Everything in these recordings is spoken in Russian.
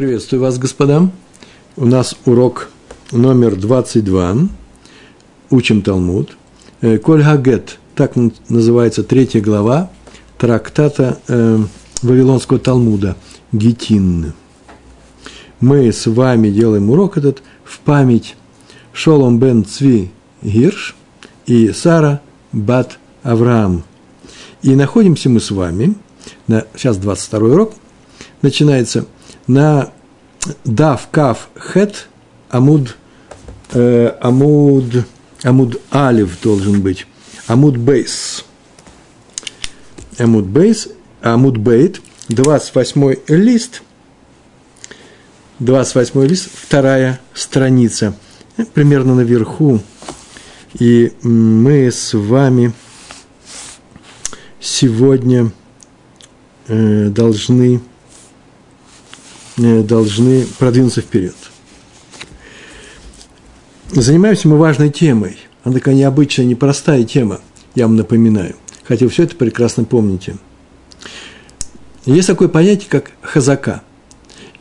Приветствую вас, господа. У нас урок номер 22. Учим Талмуд. Э, Коль Хагет, так называется третья глава трактата э, Вавилонского Талмуда. Гетин. Мы с вами делаем урок этот в память Шолом бен Цви Гирш и Сара бат Авраам. И находимся мы с вами, на, сейчас 22 урок, начинается на Дав Кав Хет Амуд э, Амуд Амуд Алев должен быть. Амуд Бейс. Амуд Бейс, Амуд Бейт, 28 лист, 28 лист, вторая страница, примерно наверху. И мы с вами сегодня э, должны должны продвинуться вперед. Занимаемся мы важной темой. Она такая необычная, непростая тема, я вам напоминаю. Хотя вы все это прекрасно помните. Есть такое понятие, как хазака.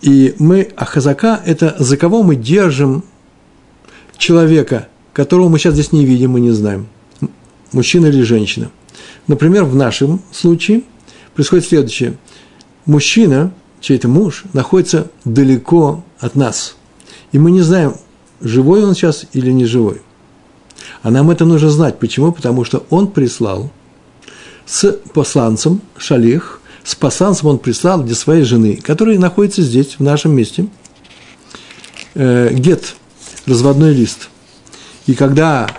И мы, а хазака – это за кого мы держим человека, которого мы сейчас здесь не видим и не знаем, мужчина или женщина. Например, в нашем случае происходит следующее. Мужчина чей-то муж находится далеко от нас. И мы не знаем, живой он сейчас или не живой. А нам это нужно знать. Почему? Потому что он прислал с посланцем Шалих, с посланцем он прислал для своей жены, которая находится здесь, в нашем месте, э, гет, разводной лист. И когда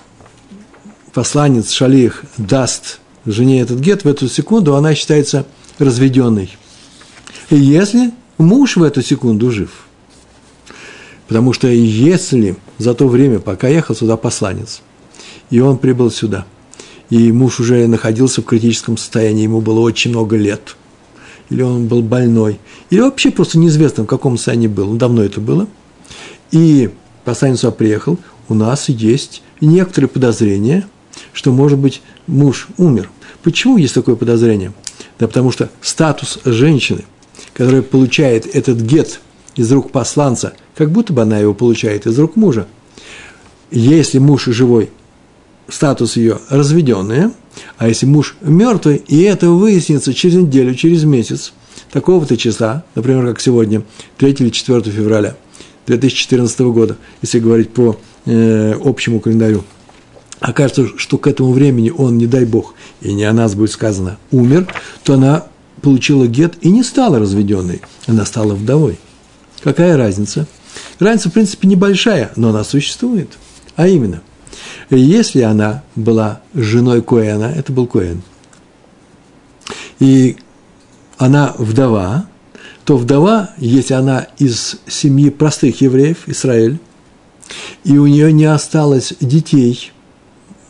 посланец Шалих даст жене этот гет, в эту секунду она считается разведенной если муж в эту секунду жив. Потому что если за то время, пока ехал сюда посланец, и он прибыл сюда, и муж уже находился в критическом состоянии, ему было очень много лет, или он был больной, или вообще просто неизвестно, в каком состоянии был, давно это было, и посланец сюда приехал, у нас есть некоторые подозрения, что, может быть, муж умер. Почему есть такое подозрение? Да потому что статус женщины – которая получает этот гет из рук посланца, как будто бы она его получает из рук мужа. Если муж живой, статус ее разведенная, а если муж мертвый, и это выяснится через неделю, через месяц, такого-то числа, например, как сегодня, 3 или 4 февраля 2014 года, если говорить по э, общему календарю, окажется, что к этому времени он, не дай бог, и не о нас будет сказано, умер, то она получила гет и не стала разведенной, она стала вдовой. Какая разница? Разница, в принципе, небольшая, но она существует. А именно, если она была женой Коэна, это был Коэн, и она вдова, то вдова, если она из семьи простых евреев, Израиль, и у нее не осталось детей,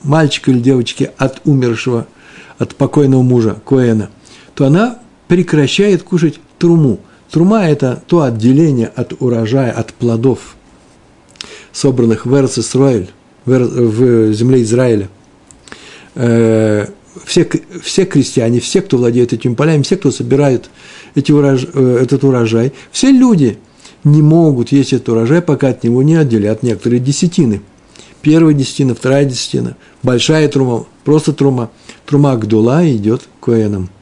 мальчика или девочки от умершего, от покойного мужа Коэна – то она прекращает кушать труму. Трума – это то отделение от урожая, от плодов, собранных в Эрц в земле Израиля. Э, все, все крестьяне, все, кто владеет этими полями, все, кто собирает эти урож, э, этот урожай, все люди не могут есть этот урожай, пока от него не отделят некоторые десятины. Первая десятина, вторая десятина, большая трума, просто трума. Трума Гдула идет к коэнам –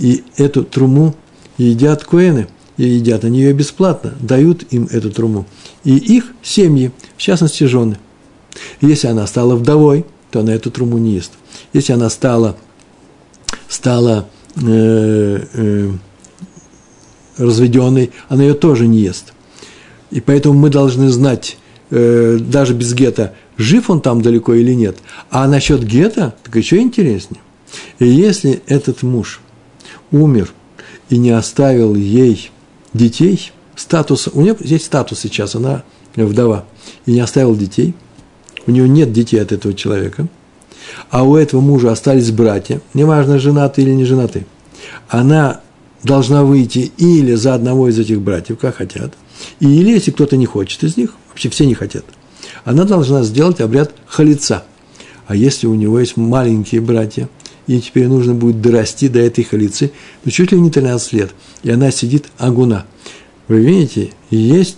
и эту труму едят коэны, и едят они ее бесплатно, дают им эту труму. И их семьи, в частности, жены. Если она стала вдовой, то она эту труму не ест. Если она стала, стала э, э, разведенной, она ее тоже не ест. И поэтому мы должны знать, э, даже без гетто, жив он там далеко или нет. А насчет гетто, так еще интереснее. И если этот муж – умер и не оставил ей детей, статуса, у нее есть статус сейчас, она вдова, и не оставил детей, у нее нет детей от этого человека, а у этого мужа остались братья, неважно, женатый или не женатый, она должна выйти или за одного из этих братьев, как хотят, или, если кто-то не хочет из них, вообще все не хотят, она должна сделать обряд халица. А если у него есть маленькие братья – ей теперь нужно будет дорасти до этой халицы, ну, чуть ли не 13 лет, и она сидит агуна. Вы видите, есть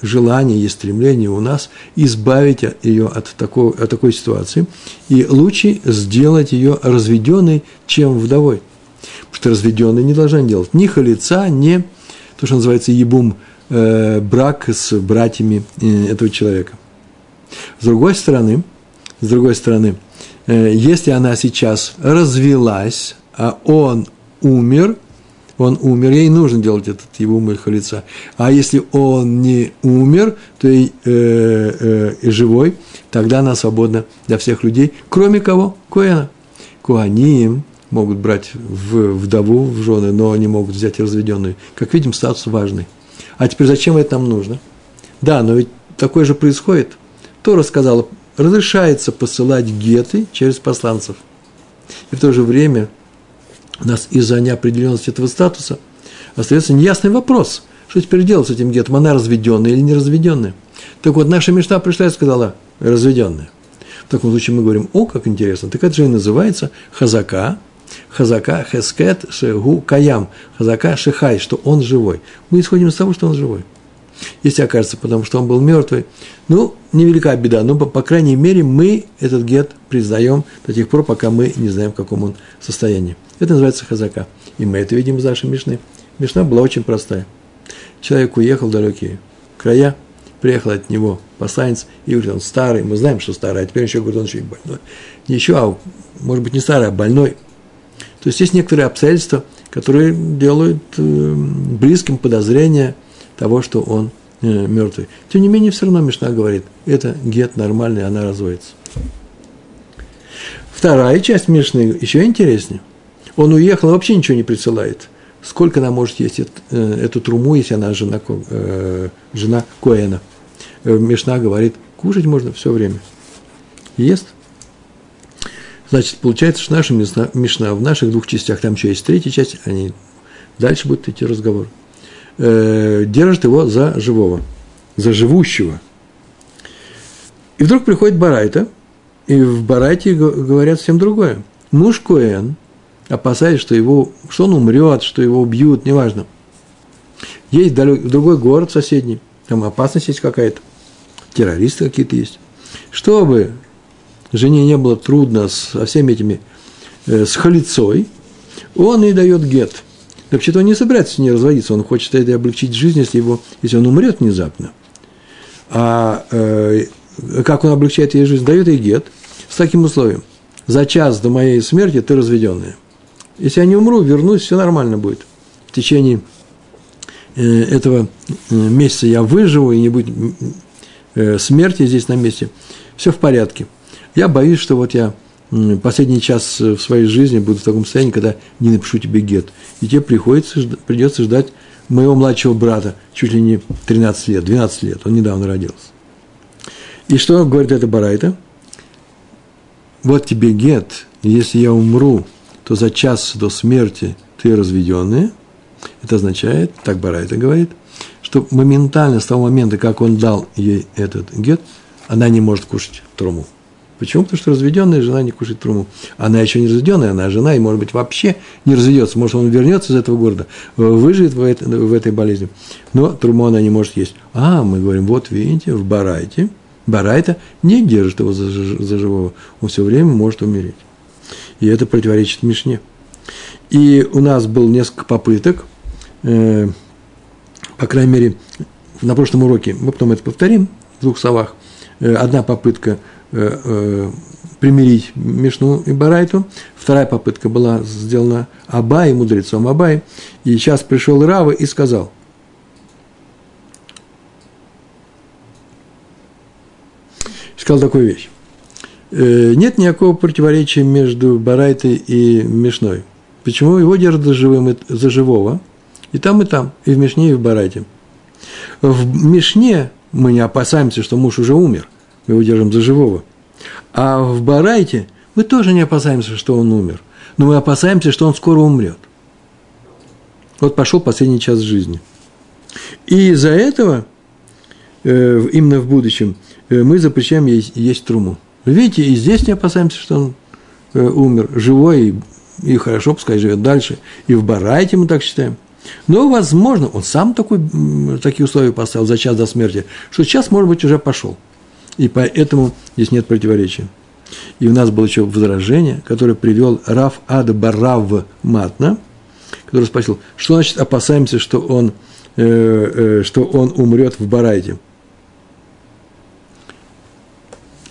желание, есть стремление у нас избавить ее от такой, от такой ситуации, и лучше сделать ее разведенной, чем вдовой. Потому что разведенной не должна делать ни халица, ни то, что называется ебум, э, брак с братьями э, этого человека. С другой стороны, с другой стороны, если она сейчас развелась, а он умер – он умер, ей нужно делать этот его умер лица. А если он не умер, то и, э, э, живой, тогда она свободна для всех людей, кроме кого? Коэна. Куаним могут брать в вдову в жены, но они могут взять разведенную. Как видим, статус важный. А теперь зачем это нам нужно? Да, но ведь такое же происходит. Тора сказала, разрешается посылать геты через посланцев. И в то же время – у нас из-за неопределенности этого статуса остается неясный вопрос, что теперь делать с этим гетом, она разведенная или не разведенная. Так вот, наша мечта пришла и сказала, разведенная. В таком случае мы говорим, о, как интересно, так это же и называется хазака, хазака, хескет, шегу, каям, хазака, шихай, что он живой. Мы исходим из того, что он живой. Если окажется, потому что он был мертвый, ну, невелика беда, но, по, по крайней мере, мы этот гет признаем до тех пор, пока мы не знаем, в каком он состоянии. Это называется хазака. И мы это видим из нашей Мишны. Мишна была очень простая. Человек уехал в далекие края, приехал от него посланец, и говорит, он старый, мы знаем, что старый, а теперь еще говорит, он еще и больной. Не еще, а может быть не старый, а больной. То есть есть некоторые обстоятельства, которые делают э, близким подозрение того, что он э, мертвый. Тем не менее, все равно Мишна говорит, это гет нормальный, она разводится. Вторая часть Мишны еще интереснее. Он уехал, вообще ничего не присылает. Сколько она может есть эту, э, эту труму, если она жена, э, жена Коэна? Э, Мишна говорит, кушать можно все время. Ест. Значит, получается, что наша Мишна, в наших двух частях, там еще есть третья часть, они дальше будет идти разговор, э, держит его за живого, за живущего. И вдруг приходит Барайта, и в Барайте говорят совсем другое. Муж Коэн – опасаясь, что, его, что он умрет, что его убьют, неважно. Есть далек, другой город соседний, там опасность есть какая-то, террористы какие-то есть. Чтобы жене не было трудно со всеми этими, э, с халицой, он и дает гет. Вообще-то он не собирается с ней разводиться, он хочет это облегчить жизнь, если, его, если он умрет внезапно. А э, как он облегчает ей жизнь? Дает ей гет с таким условием. За час до моей смерти ты разведенная. Если я не умру, вернусь, все нормально будет. В течение э, этого э, месяца я выживу, и не будет э, смерти здесь на месте. Все в порядке. Я боюсь, что вот я последний час в своей жизни буду в таком состоянии, когда не напишу тебе гет. И тебе приходится, придется ждать моего младшего брата, чуть ли не 13 лет, 12 лет, он недавно родился. И что говорит это Барайта? Вот тебе гет, если я умру, то за час до смерти ты разведенная. Это означает, так Барайта говорит, что моментально с того момента, как он дал ей этот гет, она не может кушать труму. Почему? Потому что разведенная жена не кушает труму. Она еще не разведенная, она жена, и, может быть, вообще не разведется. Может, он вернется из этого города, выживет в, это, в этой болезни. Но труму она не может есть. А, мы говорим, вот видите, в Барайте, Барайта не держит его за, за живого. Он все время может умереть и это противоречит Мишне. И у нас было несколько попыток, э, по крайней мере, на прошлом уроке, мы потом это повторим в двух словах. Э, одна попытка э, э, примирить Мишну и Барайту, вторая попытка была сделана Абай, мудрецом Абай, и сейчас пришел Рава и сказал, сказал такую вещь. Э, нет никакого противоречия между Барайтой и Мишной. Почему его держат за, живым, за живого? И там, и там, и в Мишне, и в Барайте. В Мишне мы не опасаемся, что муж уже умер, мы его держим за живого. А в Барайте мы тоже не опасаемся, что он умер, но мы опасаемся, что он скоро умрет. Вот пошел последний час жизни. И из-за этого, э, именно в будущем, э, мы запрещаем есть, есть труму. Видите, и здесь не опасаемся, что он э, умер, живой, и, хорошо, пускай живет дальше. И в Барайте мы так считаем. Но, возможно, он сам такой, такие условия поставил за час до смерти, что сейчас, может быть, уже пошел. И поэтому здесь нет противоречия. И у нас было еще возражение, которое привел Раф Ад Барав Матна, который спросил, что значит опасаемся, что он, э, э, что он умрет в Барайте.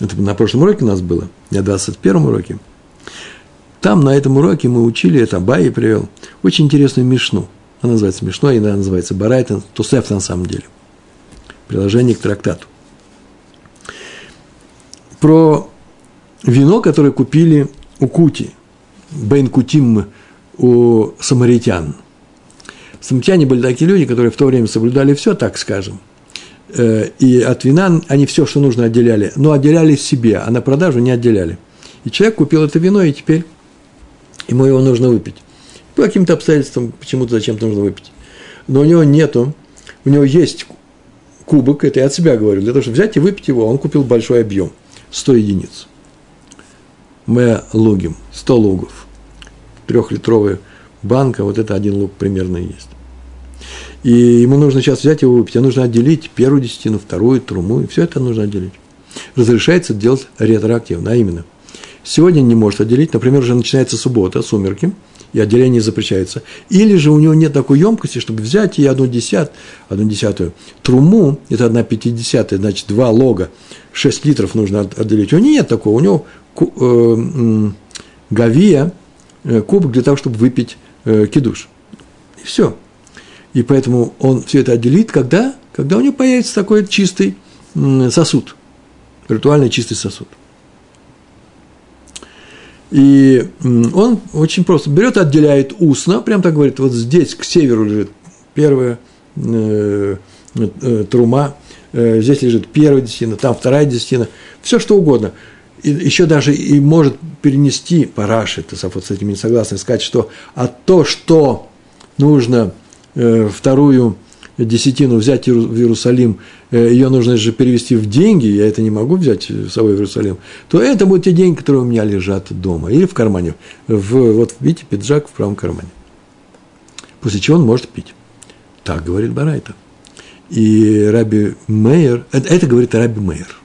Это на прошлом уроке у нас было, на 21 уроке. Там, на этом уроке мы учили, это Абай привел, очень интересную мишну. Она называется мишной, она называется Барайтен, Тусеф на самом деле. Приложение к трактату. Про вино, которое купили у Кути, Бен Кутим у самаритян. Самаритяне были такие люди, которые в то время соблюдали все, так скажем. Э, и от вина они все, что нужно, отделяли. Но отделяли себе, а на продажу не отделяли. И человек купил это вино, и теперь ему его нужно выпить. По каким-то обстоятельствам почему-то зачем-то нужно выпить. Но у него нету, у него есть кубок, это я от себя говорю, для того, чтобы взять и выпить его, он купил большой объем, 100 единиц. Мы лугим, 100 лугов. Трехлитровая банка, вот это один лук примерно есть. И ему нужно сейчас взять его выпить, а нужно отделить первую десятину, вторую, труму, и все это нужно отделить. Разрешается делать ретроактивно, а именно, сегодня не может отделить, например, уже начинается суббота, сумерки – и отделение запрещается. Или же у него нет такой емкости, чтобы взять и одну, десят, одну десятую труму, это одна пятидесятая, значит, два лога, 6 литров нужно отделить. У него нет такого, у него э, гавия, э, кубок для того, чтобы выпить э, кидуш. И все. И поэтому он все это отделит, когда? Когда у него появится такой чистый сосуд, ритуальный чистый сосуд. И он очень просто берет, отделяет устно, прям так говорит, вот здесь к северу лежит первая э, э, трума, э, здесь лежит первая десятина, там вторая десятина, все что угодно. И еще даже и может перенести, Параши, вот с этим не согласен, сказать, что а то, что нужно э, вторую десятину взять в Иерусалим, э, ее нужно же перевести в деньги, я это не могу взять с собой в Иерусалим, то это будут те деньги, которые у меня лежат дома или в кармане. В, вот видите, пиджак в правом кармане. После чего он может пить. Так говорит Барайта. И Раби Мейер, это, это говорит Раби Мейер.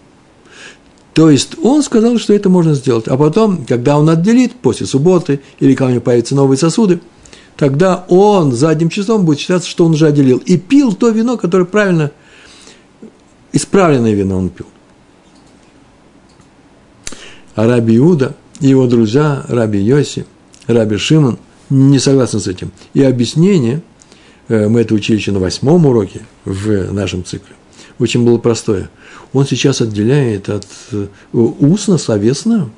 То есть он сказал, что это можно сделать. А потом, когда он отделит после субботы, или когда у него появятся новые сосуды – тогда он задним числом будет считаться, что он уже отделил. И пил то вино, которое правильно, исправленное вино он пил. А Раби Иуда его друзья, Раби Йоси, Раби Шимон, не согласны с этим. И объяснение, э, мы это учили еще на восьмом уроке в нашем цикле, очень было простое. Он сейчас отделяет от э, устно, словесно,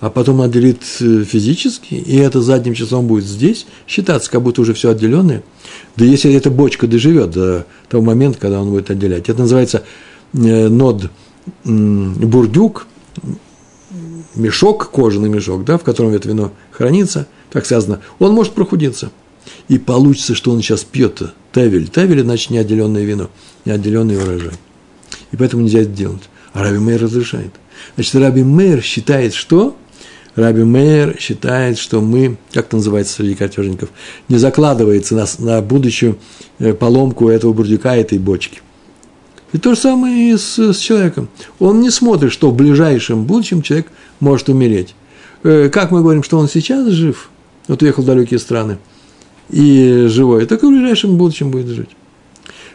а потом отделит э, физически, и это задним числом будет здесь считаться, как будто уже все отделенное. Да если эта бочка доживет до того момента, когда он будет отделять. Это называется э, нод бурдюк, мешок, кожаный мешок, да, в котором это вино хранится, так сказано, он может прохудиться. И получится, что он сейчас пьет тавель. Тавель, значит, неотделенное вино, неотделенный урожай. И поэтому нельзя это делать. А Раби Мейер разрешает. Значит, Раби Мейер считает, что Раби Мейер считает, что мы, как это называется среди картежников, не закладывается на, на будущую э, поломку этого бурдюка, этой бочки. И то же самое и с, с человеком. Он не смотрит, что в ближайшем будущем человек может умереть. Э, как мы говорим, что он сейчас жив, вот уехал в далекие страны, и живой, так и в ближайшем будущем будет жить.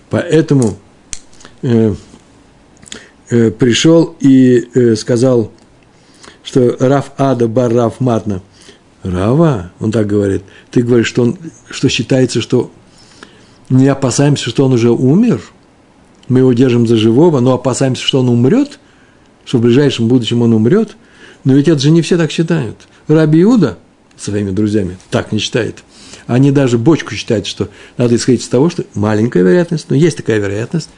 Поэтому э, э, пришел и э, сказал что Раф Ада бар Раф Матна. Рава, он так говорит, ты говоришь, что, он, что считается, что не опасаемся, что он уже умер, мы его держим за живого, но опасаемся, что он умрет, что в ближайшем будущем он умрет. Но ведь это же не все так считают. Раби Иуда своими друзьями так не считает. Они даже бочку считают, что надо исходить из того, что маленькая вероятность, но есть такая вероятность,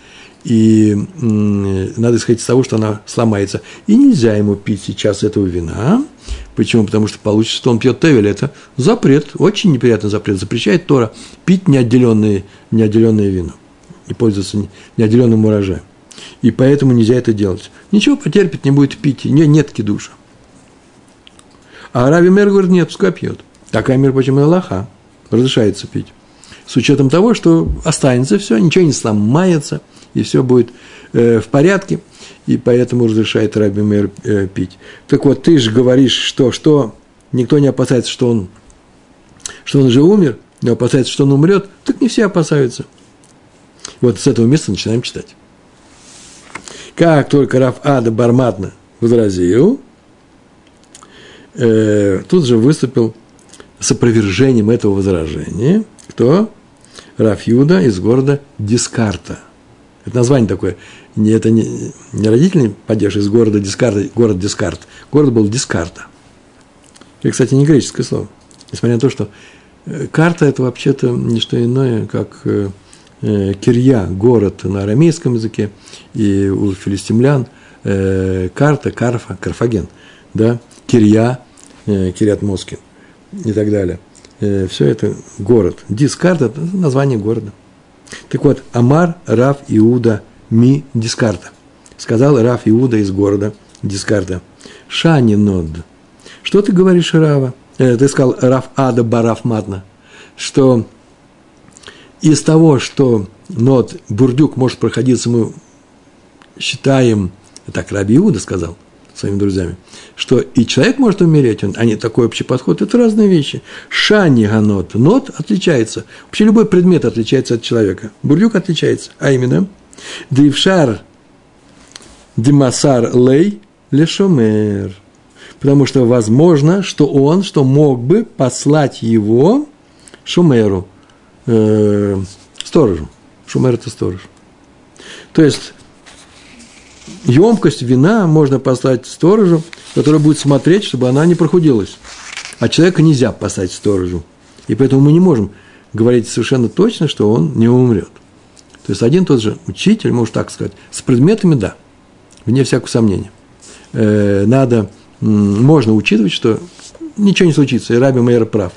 и надо исходить из того, что она сломается. И нельзя ему пить сейчас этого вина. Почему? Потому что получится, что он пьет тевель. Это запрет, очень неприятный запрет. Запрещает Тора пить неотделенное, неотделенное вино и пользоваться неотделенным урожаем. И поэтому нельзя это делать. Ничего потерпит, не будет пить, не, нет кидуша. А Раби Мер говорит, нет, пускай пьет. Такая, прочим, и Аллаха разрешается пить. с учетом того, что останется все, ничего не сломается, и все будет э, в порядке, и поэтому разрешает Раби Мейр э, пить. Так вот, ты же говоришь, что, что никто не опасается, что он, что он уже умер, не опасается, что он умрет, так не все опасаются. Вот с этого места начинаем читать. Как только Раф Ада Барматна возразил, э, тут же выступил с опровержением этого возражения. Кто? Раф Юда из города Дискарта. Это название такое. Не, это не, не родительный падеж из города Дискарта, город Дискарт. Город был Дискарта. Это, кстати, не греческое слово. Несмотря на то, что э, карта – это вообще-то не что иное, как э, э, קריה, город на арамейском языке, и у филистимлян карта, Карфа, Карфаген, да, קריה, Кирьят Моцкин и так далее. Все это город. Дискарт – это название города. Так вот, אמר רב יהודה מדיסקרתא. Сказал Раф Иуда из города Дискарта. שאני נוד – что ты говоришь, Рава? Э, ты сказал Раф Ада бар Раф Матна, что из того, что נוד бурдюк может проходиться, мы считаем, так Раби Иуда сказал своими друзьями, что и человек может умереть, он, а не такой общий подход, это разные вещи. Шани ганот, нот отличается. Вообще любой предмет отличается от человека. Бурдюк отличается, а именно Дившар Димасар Лей Лешомер – потому что возможно, что он, что мог бы послать его Шумеру, э, сторожу. Шумер – это сторож. То есть, емкость вина можно послать сторожу, который будет смотреть, чтобы она не прохудилась. А человека нельзя послать сторожу. И поэтому мы не можем говорить совершенно точно, что он не умрет. То есть один тот же учитель, может так сказать, с предметами – да, вне всякого сомнения. Э, надо можно учитывать, что ничего не случится, и Раби Мейер прав.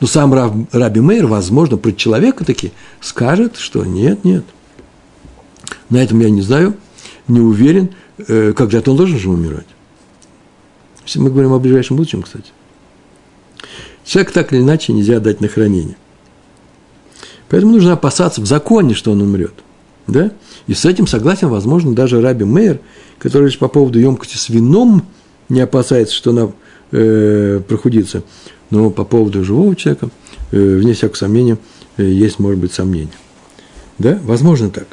Но сам Раб, Раби Мейер, возможно, про человека таки скажет, что нет, нет. На этом я не знаю, не уверен, э, когда-то он должен же умирать. Мы говорим о ближайшем будущем, кстати. Человек так или иначе нельзя дать на хранение. Поэтому нужно опасаться в законе, что он умрет. Да? И с этим согласен, возможно, даже Раби Мейер, который лишь по поводу емкости с вином – не опасается, что она э, прохудится. Но по поводу живого человека, э, вне всякого сомнения, э, есть, может быть, сомнения. Да, возможно так.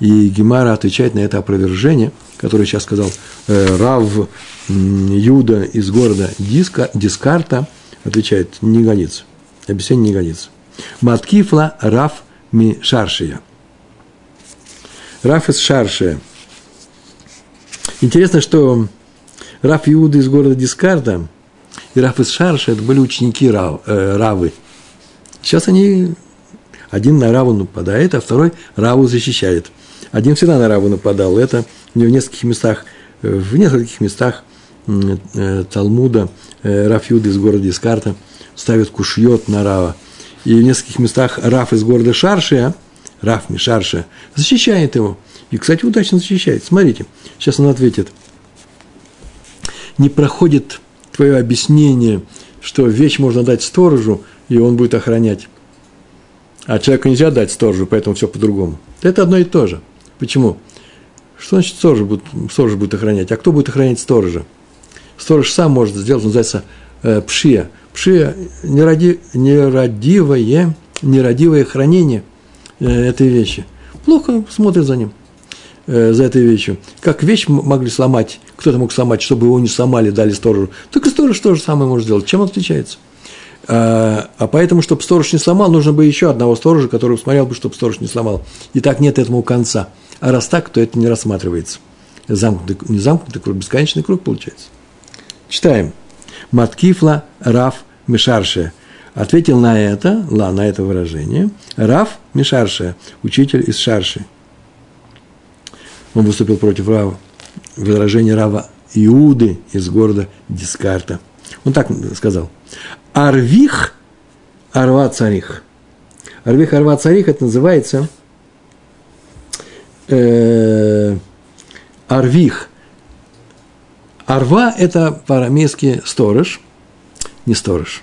И Гемара отвечает на это опровержение, которое сейчас сказал э, Рав Юда из города Диска, Дискарта, отвечает, не годится. Объяснение не годится. Маткифла Рав ми Шаршия. Раф из Шаршия. Интересно, что Раф Иуда из города Дискарда и Раф из Шарша – это были ученики Рав, э, Равы. Сейчас они, один на Раву нападает, а второй Раву защищает. Один всегда на Раву нападал. Это в нескольких местах, э, в нескольких местах э, Талмуда э, Раф Иуда из города Дискарта ставит кушьет на Рава. И в нескольких местах Раф из города Шаршия, Раф Мишаршия, защищает его. И, кстати, удачно защищает. Смотрите, сейчас он ответит – не проходит твое объяснение, что вещь можно дать сторожу, и он будет охранять. А человеку нельзя дать сторожу, поэтому все по-другому. Это одно и то же. Почему? Что значит сторож будет, сторож будет охранять? А кто будет охранять сторожа? Сторож сам может сделать, называется э, пшия. Пшия – неради, нерадивое, нерадивое хранение э, этой вещи. Плохо смотрит за ним. Э, за этой вещью. Как вещь могли сломать, кто-то мог сломать, чтобы его не сломали, дали сторожу. Так и сторож то же самое может сделать. Чем он отличается? А, а поэтому, чтобы сторож не сломал, нужно бы еще одного сторожа, который смотрел бы, чтобы сторож не сломал. И так нет этому конца. А раз так, то это не рассматривается. Замкнутый, не замкнутый круг, бесконечный круг получается. Читаем. Маткифла Раф Мишарше. Ответил на это, ла, на это выражение, Раф Мишарше, учитель из Шарши он выступил против Рава, возражения Рава Иуды из города Дискарта. Он так сказал. Арвих Арва Царих. Арвих Арва Царих, это называется э, Арвих. Арва – это по-арамейски сторож, не сторож.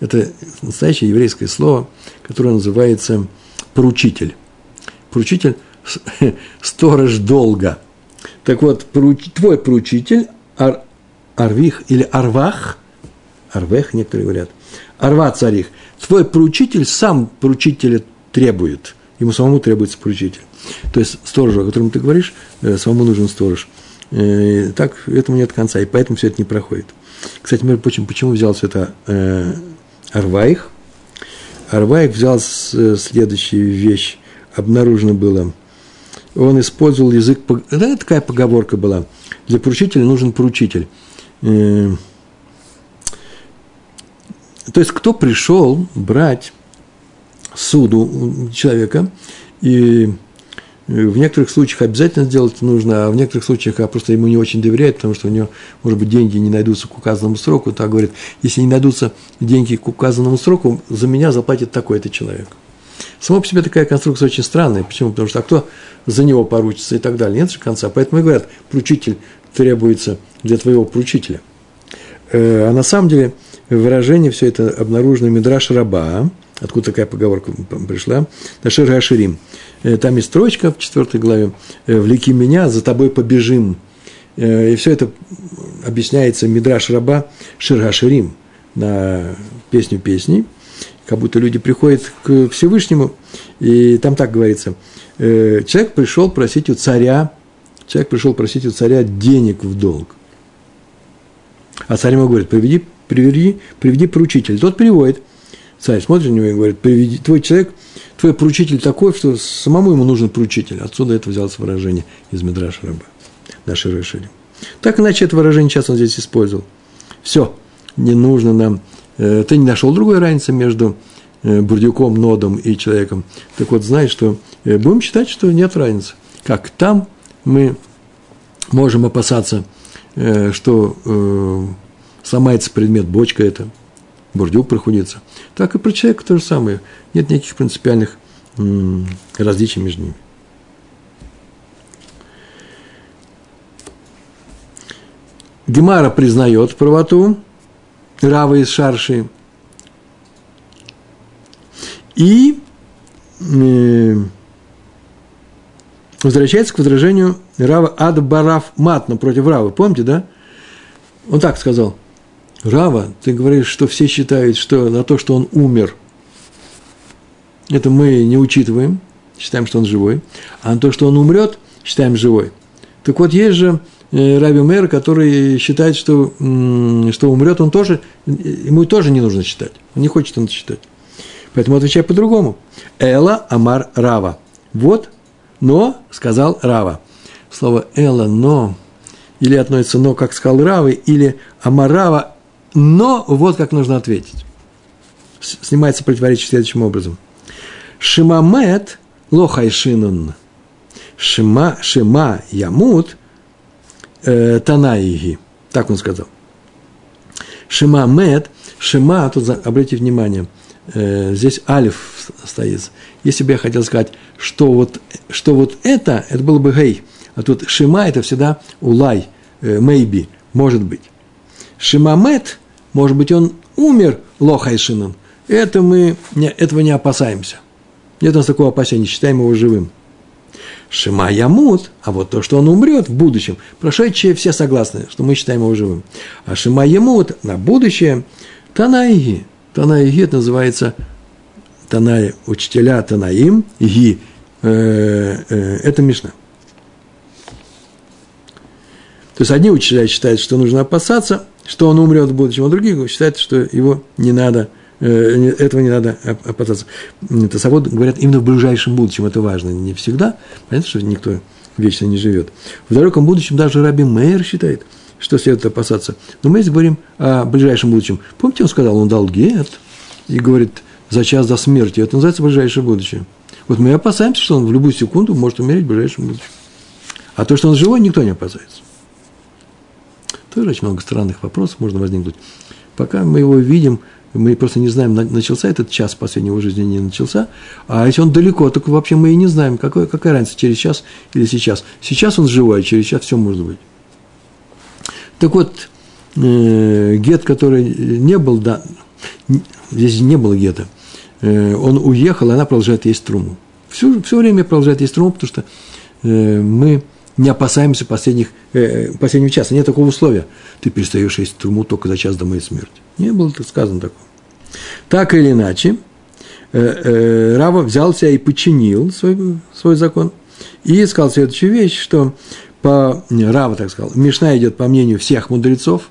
Это настоящее еврейское слово, которое называется поручитель. Поручитель – сторож долга. Так вот, твой поручитель, ар, Арвих или Арвах, Арвех некоторые говорят, Арва царих, твой поручитель сам поручителя требует, ему самому требуется поручитель. То есть сторожу, о котором ты говоришь, э, самому нужен сторож. Э, так этому нет конца, и поэтому все это не проходит. Кстати, между прочим, почему взялся это э, Арваих? Арваих взял следующую вещь, обнаружено было. Он использовал язык, да, такая поговорка была. Для поручителя нужен поручитель. Э, то есть, кто пришел брать суду человека, и в некоторых случаях обязательно сделать нужно, а в некоторых случаях а просто ему не очень доверяют, потому что у него, может быть, деньги не найдутся к указанному сроку. Так говорит, если не найдутся деньги к указанному сроку, за меня заплатит такой-то человек. Само по себе такая конструкция очень странная. Почему? Потому что а кто за него поручится и так далее. Нет же конца. Поэтому и говорят, поручитель требуется для твоего поручителя. Э, а на самом деле выражение все это обнаружено Мидраш Раба, откуда такая поговорка пришла, Нашир Гаширим – Э, там есть строчка в четвертой главе, э, «Влеки меня, за тобой побежим». Э, и все это объясняется Мидраш Раба Ширгаширим на песню песней, как будто люди приходят к Всевышнему, и там так говорится, человек пришел просить у царя, человек пришел просить у царя денег в долг. А царь ему говорит, приведи, приведи, приведи поручитель. Тот приводит. Царь смотрит на него и говорит, приведи, твой человек – твой поручитель такой, что самому ему нужен поручитель. Отсюда это взялось выражение из Мидраша Раба. Наши решили. Так иначе это выражение сейчас он здесь использовал. Все, не нужно нам... Э, ты не нашел другой разницы между э, бурдюком, нодом и человеком. Так вот, знай, что э, будем считать, что нет разницы. Как там мы можем опасаться, что сломается предмет, бочка это, бурдюк проходится. Так и про человека то же самое. Нет никаких принципиальных различий между ними. Гемара признает правоту Рава из Шарши. И э, возвращается к возражению Рава Адбараф Матна против Равы. Помните, да? Он так сказал – Рава, ты говоришь, что все считают, что на то, что он умер, это мы не учитываем, считаем, что он живой, а на то, что он умрет, считаем живой. Так вот, есть же э, Раби Мэр, который считает, что, что умрет он тоже, ему тоже не нужно считать. Он не хочет это считать. Поэтому отвечай по-другому. Эла Амар Рава. Вот, но, сказал Рава. Слово Эла, но, или относится но, как сказал Равы, или Амарава но вот как нужно ответить. Снимается противоречие следующим образом. Шимамет лохайшинун. Шима, шима ямут э, танаиги. Так он сказал. Шима мед, шима, тут обратите внимание, э, здесь алиф стоит. Если бы я хотел сказать, что вот, что вот это, это было бы гей. А тут шима это всегда улай, э, maybe, может быть. Шимамет, может быть, он умер лохайшином. Это мы не, этого не опасаемся. Нет у нас такого опасения, считаем его живым. Шима Ямут, а вот то, что он умрет в будущем, прошедшие все согласны, что мы считаем его живым. А Шима Ямут на будущее Танаиги. Танаиги это называется Танай, учителя Танаим, Ги, э, э, это Мишна. То есть одни учителя считают, что нужно опасаться, что он умрет в будущем, а другие считают, что его не надо, э, этого не надо опасаться. Это Савод говорят именно в ближайшем будущем, это важно, не всегда, понятно, что никто вечно не живет. В далеком будущем даже Раби Мейер считает, что следует опасаться. Но мы здесь говорим о ближайшем будущем. Помните, он сказал, он дал гет и говорит, за час до смерти. Это называется ближайшее будущее. Вот мы опасаемся, что он в любую секунду может умереть в ближайшем будущем. А то, что он живой, никто не опасается. Тоже очень много странных вопросов можно возникнуть. Пока мы его видим, мы просто не знаем, начался этот час последнего жизни, не начался. А если он далеко, так вообще мы и не знаем, какой, какая разница, через час или сейчас. Сейчас он живой, а через час все может быть. Так вот, э, гет, который не был дан, Здесь не было гетто. Э, он уехал, и она продолжает есть труму. Все, все время продолжает есть труму, потому что э, мы не опасаемся последних, э, последнего часа. Нет такого условия. Ты перестаешь есть труму только за час до моей смерти. Не было так сказано такого. Так или иначе, э, э, Рава взял себя и починил свой, свой закон. И сказал следующую вещь, что по Рава, так сказал, Мишна идет по мнению всех мудрецов.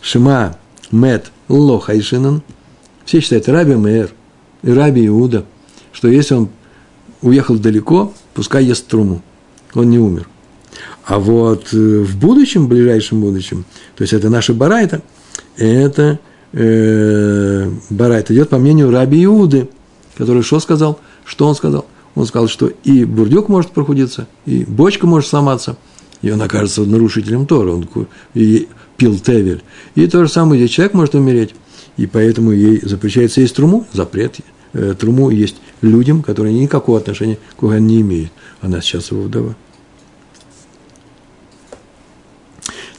Шима, Мет, Лоха и Шинан. Все считают Раби Мэр Раби Иуда, что если он уехал далеко, пускай ест труму. Он не умер. А вот э, в будущем, в ближайшем будущем, то есть это наша барайта, это э, барайта идет по мнению Раби Иуды, который что сказал? Что он сказал? Он сказал, что и бурдюк может прохудиться, и бочка может сломаться, и он окажется нарушителем Тора, он и пил тевель. И то же самое, где человек может умереть, и поэтому ей запрещается есть труму, запрет э, труму есть людям, которые никакого отношения к Коэн не имеют. Она сейчас его вдова.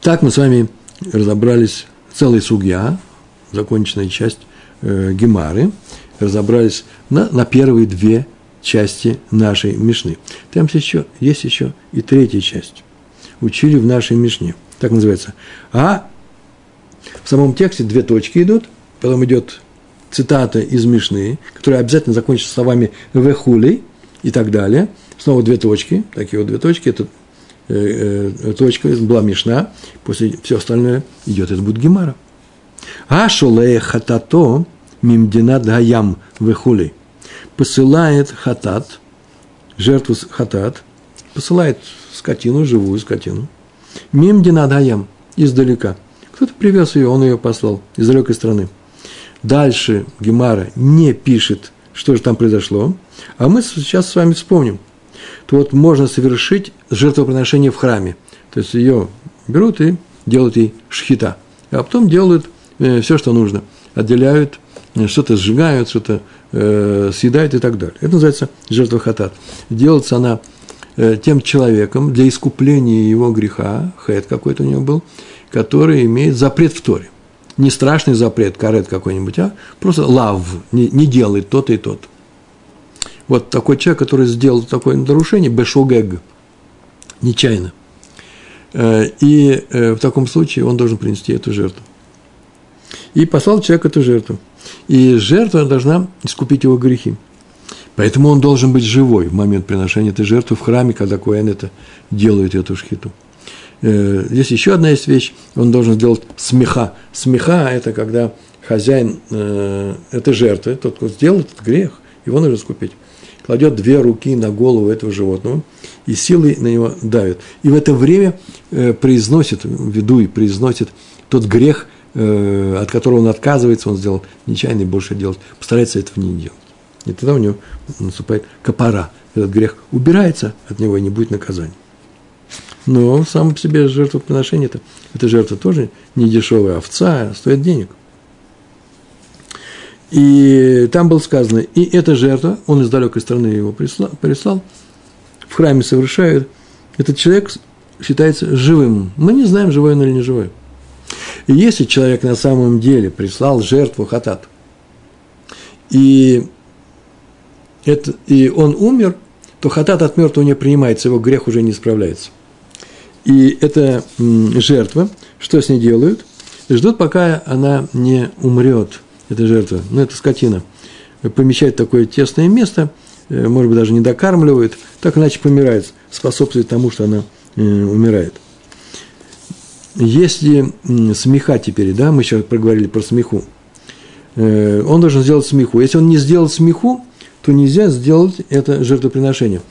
Так мы с вами разобрались целый сугья, законченная часть э, Гемары, разобрались на, на первые две части нашей Мишны. Там еще, есть еще и третья часть. Учили в нашей Мишне. Так называется. А в самом тексте две точки идут, потом идет цитата из Мишны, которая обязательно закончится словами «вехули» и так далее. Снова две точки, такие вот две точки, это точка, была Мишна, после все остальное идет, это будет Гемара. А шолея хатато мимдина даям вехули посылает хатат, жертву хатат, посылает скотину, живую скотину, мим динадаям, издалека. Кто-то привез ее, он ее послал из далекой страны. Дальше Гемара не пишет, что же там произошло, а мы сейчас с вами вспомним. То вот можно совершить жертвоприношение в храме. То есть ее берут и делают ей шхита. А потом делают э, все, что нужно. Отделяют, э, что-то сжигают, что-то э, съедает и так далее. Это называется жертва хатат. Делается она тем человеком для искупления его греха, хэт какой-то у него был, который имеет запрет в Торе. Не страшный запрет, карет какой-нибудь, а просто лав, не, не делает тот и тот. Вот такой человек, который сделал такое нарушение, бешогег, нечаянно. Э, и э, в таком случае он должен принести эту жертву. И послал человек эту жертву. И жертва должна искупить его грехи. Поэтому он должен быть живой в момент приношения этой жертвы в храме, когда Коэн это делает, эту шхиту. Э, здесь еще одна есть вещь, он должен сделать смеха. Смеха – это когда хозяин этой жертвы, тот, кто сделал этот грех, его нужно искупить, кладет две руки на голову этого животного и силой на него давит. И в это время э, произносит, в виду и произносит тот грех, Э, от которого он отказывается, он сделал нечаянно и больше делать, постарается этого не делать. И тогда у него наступает копора. Этот грех убирается от него и не будет наказания. Но сам по себе жертвоприношение это, это жертва тоже не дешевая овца, а стоит денег. И там было сказано, и эта жертва, он из далекой страны его прислал, прислал в храме совершают, этот человек считается живым. Мы не знаем, живой он или не живой. И если человек на самом деле прислал жертву хатат, и, это, и он умер, то хатат от мертвого не принимается, его грех уже не справляется. И эта жертва, что с ней делают? Ждут, пока она не умрет, эта жертва, ну, это скотина. Помещают в такое тесное место, э, может быть, даже не докармливают, так иначе помирает, способствует тому, что она э, умирает – если смеха теперь, да, мы сейчас проговорили про смеху, э, он должен сделать смеху. Если он не сделал смеху, то нельзя сделать это жертвоприношение.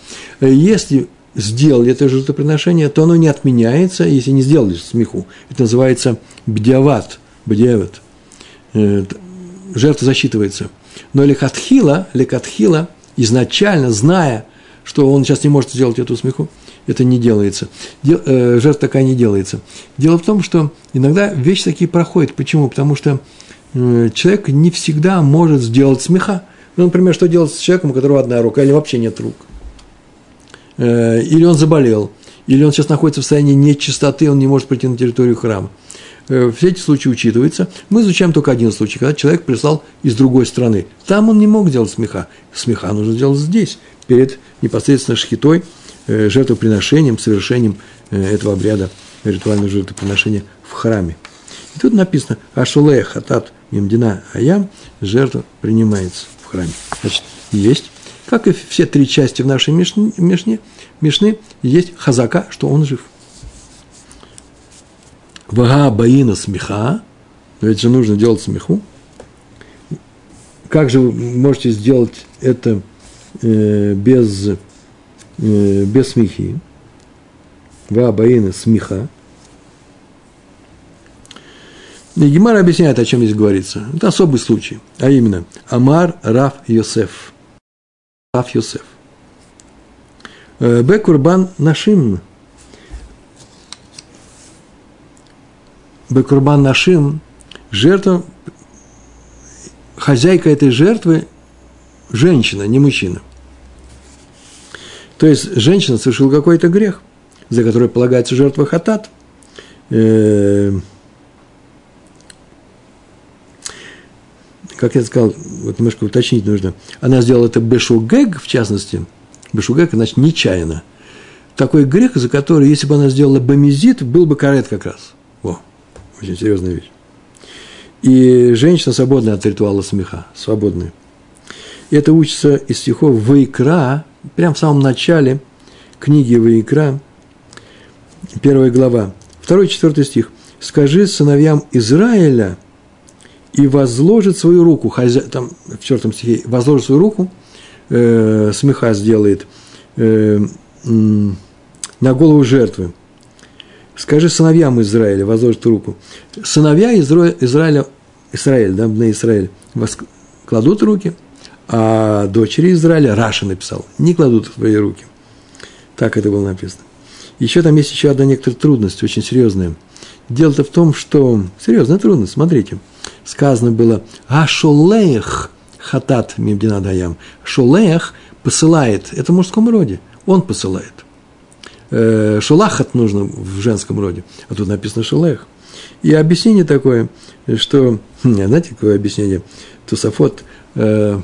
Если сделали это жертвоприношение, то оно не отменяется, если не сделали смеху. Это называется бдиават, бдиават. Жертва засчитывается. Но лекатхила, лекатхила, изначально зная, что он сейчас не может сделать эту смеху, это не делается. Дел, э, жертва такая не делается. Дело в том, что иногда вещи такие проходят. Почему? Потому что э, человек не всегда может сделать смеха. Ну, например, что делать с человеком, у которого одна рука, или вообще нет рук. Э, или он заболел, или он сейчас находится в состоянии нечистоты, он не может прийти на территорию храма. Э, все эти случаи учитываются. Мы изучаем только один случай, когда человек прислал из другой страны. Там он не мог делать смеха. Смеха нужно делать здесь, перед непосредственно шхитой, э, жертвоприношением, совершением э, этого обряда ритуального жертвоприношения в храме. И тут написано «Ашулея хатат мимдина аям» жертва принимается в храме. Значит, есть, как и все три части в нашей Мишне, Мишне, есть хазака, что он жив. Вага баина смеха, это же нужно делать смеху. Как же вы можете сделать это э, без, э, без смехи? Ва баина смеха. И объясняет, о чем здесь говорится. Это особый случай, а именно Амар Раф Йосеф. Раф Йосеф. Э, Б. Курбан Нашим. Б. Курбан Нашим. Жертва, хозяйка этой жертвы – женщина, не мужчина. То есть, женщина совершила какой-то грех, за который полагается жертва хатат как я сказал, вот немножко уточнить нужно, она сделала это бешугег, в частности, бешугег, значит, нечаянно. Такой грех, за который, если бы она сделала бомизит, был бы карет как раз. Очень серьезная вещь. И женщина свободная от ритуала смеха, свободная. И это учится из стихов Вайкра, прямо в самом начале книги Вайкра, первая глава, второй, четвертый стих. «Скажи сыновьям Израиля – и возложит свою руку, хозя... там в четвертом стихе, возложит свою руку, э, смеха сделает э, на голову жертвы. Скажи сыновьям Израиля, возложит руку. Сыновья Изра... Израиля, Израиль, да, на Израиль, кладут руки, а дочери Израиля, Раша написал, не кладут свои руки. Так это было написано. Еще там есть еще одна некоторая трудность, очень серьезная. Дело-то в том, что... Серьезная трудность, смотрите – сказано было «Ашолех хатат мимдина даям». Шолех посылает, это в мужском роде, он посылает. Э, шолахат нужно в женском роде, а тут написано шолех. И объяснение такое, что, знаете, какое объяснение? Тусофот э,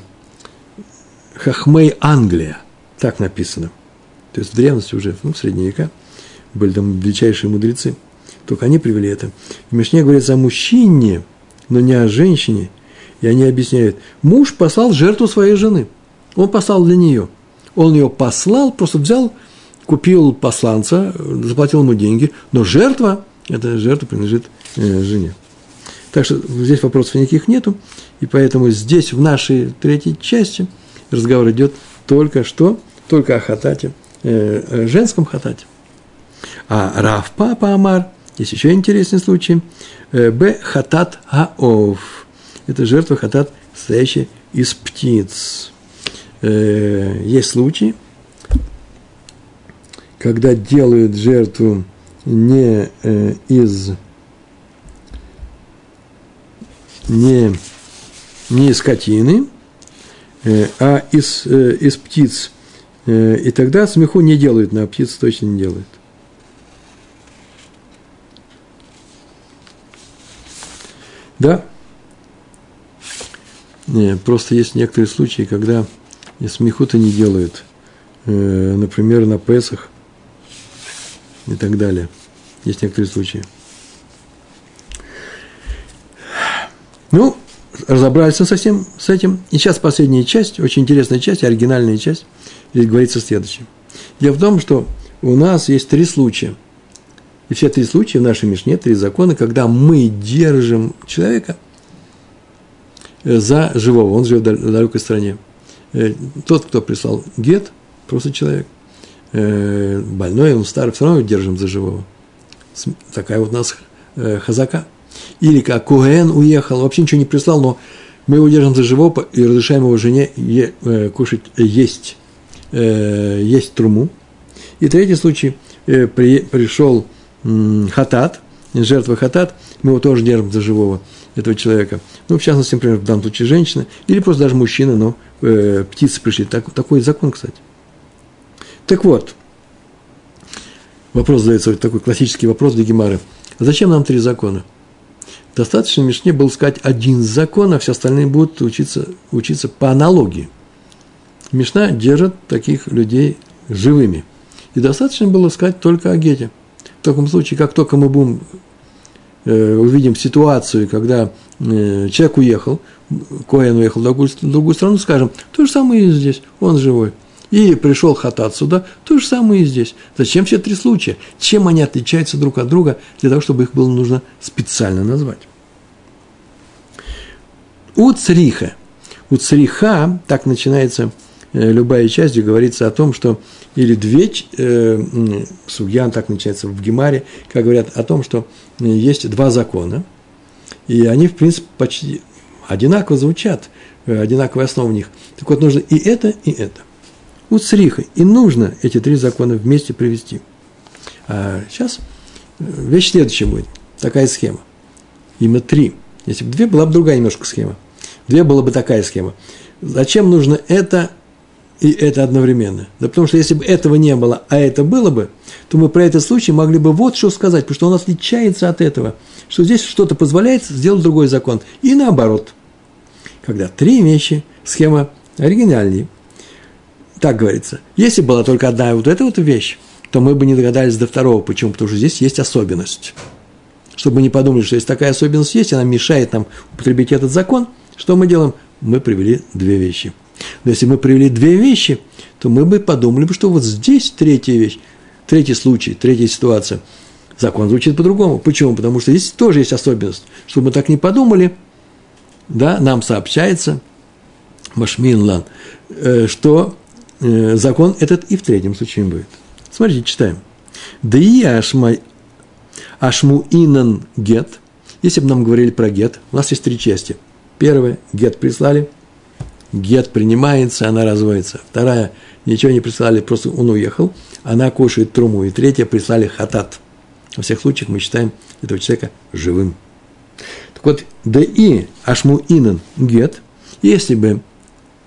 Хахмей Англия, так написано. То есть в древности уже, ну, в средние века, были там величайшие мудрецы. Только они привели это. В Мишне говорится о мужчине, но не о женщине. И они объясняют, муж послал жертву своей жены. Он послал для нее. Он ее послал, просто взял, купил посланца, заплатил ему деньги, но жертва, эта жертва принадлежит э, жене. Так что здесь вопросов никаких нету, и поэтому здесь, в нашей третьей части, разговор идет только что, только о хатате, э, женском хатате. А Рав Папа Амар, есть еще интересный случай, Э, Б. Хатат Хаов. Это жертва хатат, состоящая из птиц. Есть случаи, когда делают жертву не э, из не, не из скотины, а из, из птиц. И тогда смеху не делают, на птиц точно не делают. Да. Не, просто есть некоторые случаи, когда смеху-то не делают. Э, например, на Песах и так далее. Есть некоторые случаи. Ну, разобрались мы совсем с этим. И сейчас последняя часть, очень интересная часть, оригинальная часть. Здесь говорится следующее. Дело в том, что у нас есть три случая – и все три случая в нашей Мишне, три закона, когда мы держим человека э, за живого, он живет в далекой стране. Э, тот, кто прислал гет, просто человек, больной, он старый, все равно держим за живого. Такая вот у нас хазака. Или как Куэн уехал, вообще ничего не прислал, но мы его держим за живого и разрешаем его жене кушать, есть, есть труму. И третий случай, пришел хатат, жертва хатат, мы его тоже держим за живого, этого человека. Ну, в частности, например, в данном случае женщина, или просто даже мужчина, но э, птицы пришли. Так, такой закон, кстати. Так вот, вопрос задается, такой классический вопрос для Гемары. А зачем нам три закона? Достаточно Мишне было сказать один закон, а все остальные будут учиться, учиться по аналогии. Мишна держит таких людей живыми. И достаточно было сказать только о гете. В таком случае, как только мы будем э, увидим ситуацию, когда э, человек уехал, Коэн уехал в другую, в другую страну, скажем, то же самое и здесь, он живой. И пришел хатат сюда, то же самое и здесь. Зачем все три случая? Чем они отличаются друг от друга, для того, чтобы их было нужно специально назвать? У цриха. У цриха, так начинается э, любая часть, где говорится о том, что или две, э, Сугьян так начинается в Гемаре, как говорят о том, что э, есть два закона, и они, в принципе, почти одинаково звучат, э, одинаковая основа в них. Так вот, нужно и это, и это у цриха. И нужно эти три закона вместе привести. А сейчас э, вещь следующая будет. Такая схема. Именно три. Если бы две, была бы другая немножко схема. Две была бы такая схема. Зачем нужно это и это одновременно? Да потому что если бы этого не было, а это было бы, то мы про этот случай могли бы вот что сказать, потому что он отличается от этого. Что здесь что-то позволяет сделать другой закон. И наоборот. Когда три вещи, схема оригинальнее – так говорится. Если была только одна вот эта вот вещь, то мы бы не догадались до второго. Почему? Потому что здесь есть особенность. Чтобы не подумали, что если такая особенность есть, она мешает нам употребить этот закон, что мы делаем? Мы привели две вещи. Но если мы привели две вещи, то мы бы подумали, что вот здесь третья вещь, третий случай, третья ситуация. Закон звучит по-другому. Почему? Потому что здесь тоже есть особенность. Чтобы мы так не подумали, да, нам сообщается, Машминлан, э, что закон этот и в третьем случае будет. Смотрите, читаем. Да и ашму инан гет. Если бы нам говорили про гет, у нас есть три части. Первая, гет прислали, гет принимается, она разводится. Вторая, ничего не прислали, просто он уехал, она кушает труму. И третья, прислали хатат. Во всех случаях мы считаем этого человека живым. Так вот, да и ашму инан гет, если бы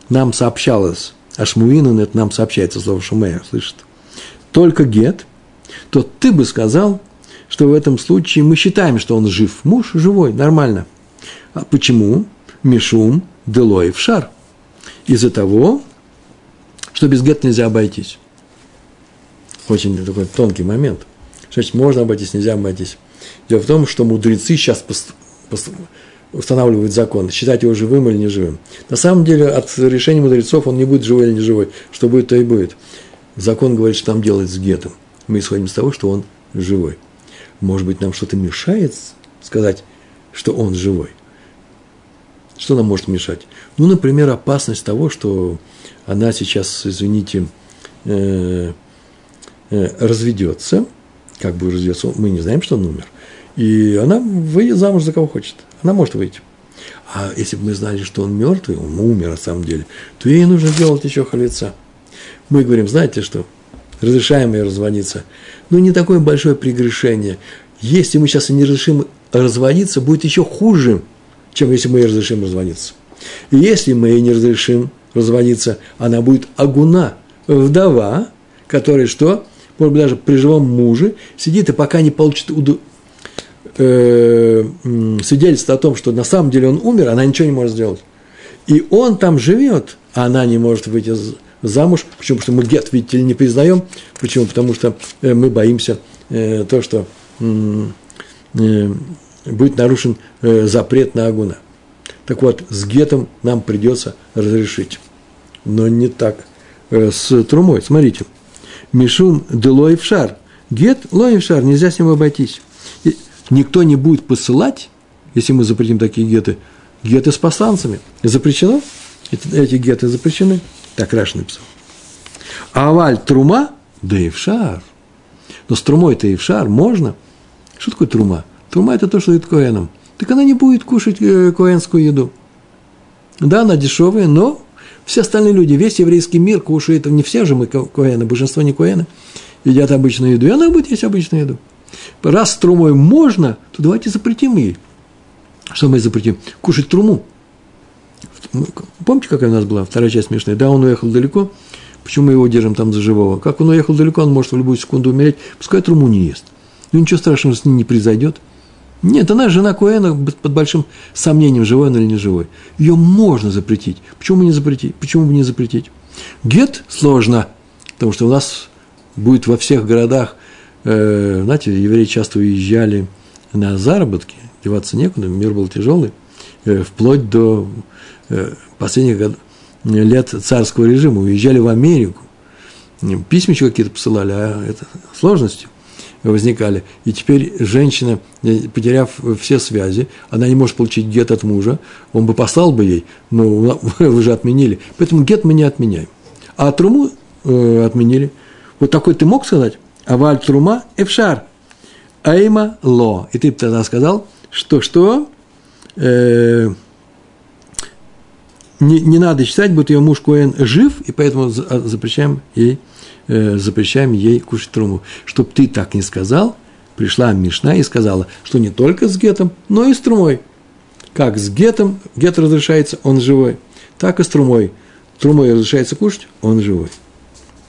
нам сообщалось Ашмуинан, это нам сообщается слово Шумея, слышит, только гет, то ты бы сказал, что в этом случае мы считаем, что он жив. Муж живой, нормально. А почему? Мишум, делой в шар. Из-за того, что без гет нельзя обойтись. Очень такой тонкий момент. Значит, можно обойтись, нельзя обойтись. Дело в том, что мудрецы сейчас устанавливает закон, считать его живым или неживым. На самом деле, от решения мудрецов он не будет живой или не живой. Что будет, то и будет. Закон говорит, что там делать с гетом. Мы исходим из того, что он живой. Может быть, нам что-то мешает сказать, что он живой. Что нам может мешать? Ну, например, опасность того, что она сейчас, извините, э, э, разведется, как бы разведется, мы не знаем, что он умер, и она выйдет замуж за кого хочет. Она может выйти. А если бы мы знали, что он мертвый, он умер на самом деле, то ей нужно сделать еще халица. Мы говорим, знаете что, разрешаем ей разводиться. Но не такое большое прегрешение. Если мы сейчас не разрешим разводиться, будет еще хуже, чем если мы ей разрешим разводиться. И если мы ей не разрешим разводиться, она будет агуна, вдова, которая что? Может быть, даже при живом муже сидит и пока не получит э, свидетельство о том, что на самом деле он умер, она ничего не может сделать. И он там живет, а она не может выйти замуж. Почему? Потому что мы гет, видите ли, не признаем. Почему? Потому что э, мы боимся э, то, что э, будет нарушен э, запрет на агуна. Так вот, с гетом нам придется разрешить. Но не так э, с трумой. Смотрите. Мишум делой в шар. Гет лоев шар, нельзя с ним обойтись никто не будет посылать, если мы запретим такие геты, геты с посланцами. Запрещено? Эти, эти геты запрещены. Так Раш написал. А аваль трума, да и в шар. Но с трумой-то и в шар можно. Что такое трума? Трума – это то, что дает коэнам. Так она не будет кушать э, коэнскую еду. Да, она дешевая, но все остальные люди, весь еврейский мир кушает, не все же мы коэны, большинство не коэны, едят обычную еду, и она будет есть обычную еду раз трумой можно, то давайте запретим ей. Что мы запретим? Кушать труму. Помните, какая у нас была вторая часть смешная? Да, он уехал далеко, почему мы его держим там за живого? Как он уехал далеко, он может в любую секунду умереть, пускай труму не ест. Ну, ничего страшного с ним не произойдет. Нет, она жена Коэна под большим сомнением, живой она или не живой. Ее можно запретить. Почему бы не запретить? Почему бы не запретить? Гет сложно, потому что у нас будет во всех городах, э, знаете, евреи часто уезжали на заработки, деваться некуда, мир был тяжелый, э, вплоть до э, последних лет царского режима, уезжали в Америку, письма еще какие-то посылали, а это сложности возникали. И теперь женщина, потеряв все связи, она не может получить гет от мужа, он бы послал бы ей, но вы же отменили. Поэтому гет мы не отменяем. А труму э, отменили. Вот такой ты мог сказать? Аваль трума эфшар. Айма ло. И ты тогда сказал, что что? Э, не, не надо считать, будто ее муж Коэн жив, и поэтому а, запрещаем ей, э, запрещаем ей кушать труму. Чтоб ты так не сказал, пришла Мишна и сказала, что не только с гетом, но и с трумой. Как с гетом, гет разрешается, он живой, так и с трумой. Трумой разрешается кушать, он живой.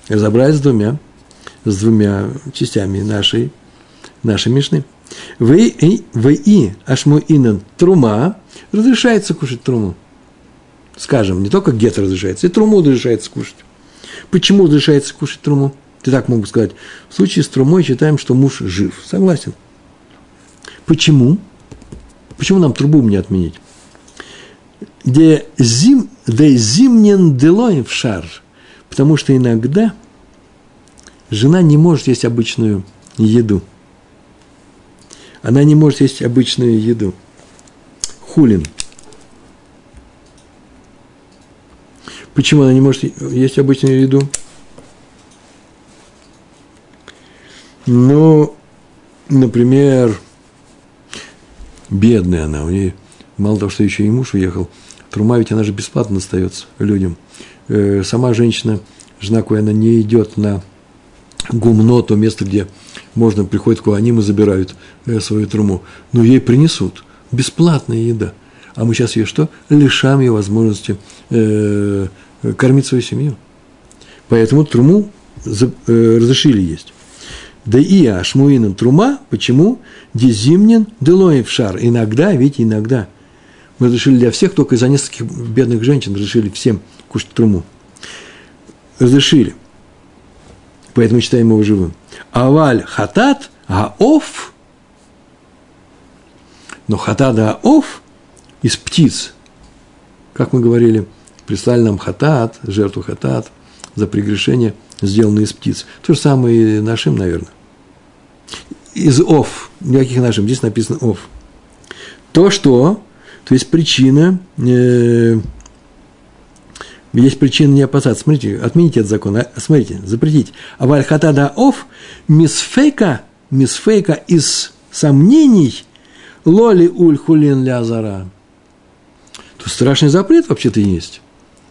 Разобрались с двумя, с двумя частями нашей, нашей Мишны. Вы и, вы и ашмуинан трума разрешается кушать труму скажем, не только гет разрешается, и труму разрешается кушать. Почему разрешается кушать труму? Ты так мог бы сказать. В случае с трумой считаем, что муж жив. Согласен. Почему? Почему нам трубу не отменить? Де зим, де зимнен делой в шар. Потому что иногда жена не может есть обычную еду. Она не может есть обычную еду. Хулин – Почему она не может есть обычную еду? Ну, например, бедная она, у нее мало того, что еще и муж уехал, трума ведь она же бесплатно остается людям. Э, сама женщина, жена она не идет на гумно, то место, где можно, приходит к и забирают э, свою труму. Но ей принесут. Бесплатная еда. А мы сейчас ее что? Лишаем ее возможности э, кормить свою семью. Поэтому труму э, разрешили есть. Да и ашмуином трума, почему? Дезимнин делоев шар. Иногда, ведь иногда. Мы разрешили для всех, только из-за нескольких бедных женщин разрешили всем кушать труму. Разрешили. Поэтому считаем его живым. Аваль хатат, аоф. Но хатат аоф из птиц, как мы говорили – прислали нам хатат, жертву хатат за прегрешение, сделанное из птиц. То же самое и нашим, наверное. Из ов, никаких нашим, здесь написано ов. То, что, то есть причина, э, есть причина не опасаться. Смотрите, отмените этот закон, а, смотрите, запретить. А вальхата да ов, мисфейка, мисфейка из сомнений, лоли уль хулин. Тут страшный запрет вообще-то есть.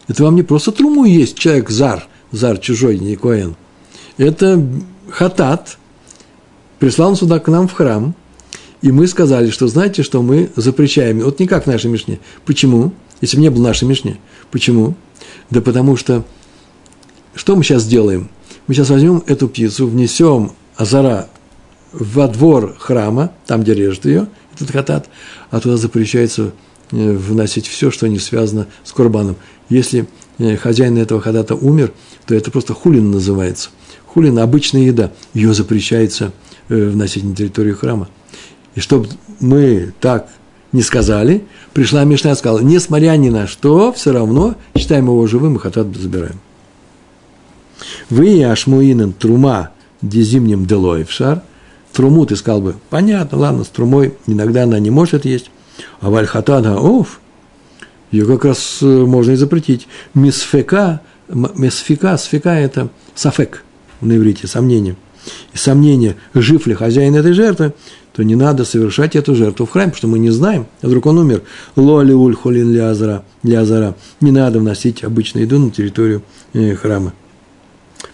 Это вам не просто труму есть человек зар, зар чужой, не коэн. Это хатат, прислал он сюда к нам в храм, и мы сказали, что знаете, что мы запрещаем. Вот не как в нашей Мишне. Почему? Если бы не было нашей Мишне. Почему? Да потому что, что мы сейчас сделаем? Мы сейчас возьмем эту птицу, внесем азара во двор храма, там, где режет ее, этот хатат, а туда запрещается э, вносить все, что не связано с курбаном. Если э, хозяин этого хадата умер, то это просто хулин называется. Хулин – обычная еда, ее запрещается э, вносить на территорию храма. И чтобы мы так не сказали, пришла Мишна и сказала, несмотря ни на что, все равно считаем его живым и хатат забираем. Вы, Ашмуинен, трума, дезимнем делоев шар, труму ты сказал бы, понятно, ладно, с трумой иногда она не может есть, а вальхатана, оф, ее как раз э, можно и запретить. Мисфека, мисфека, сфека – это сафек на иврите, сомнение. И сомнение, жив ли хозяин этой жертвы, то не надо совершать эту жертву в храме, потому что мы не знаем, а вдруг он умер. Лоли уль холин лязара, лязара. Не надо вносить обычную еду на территорию э, храма.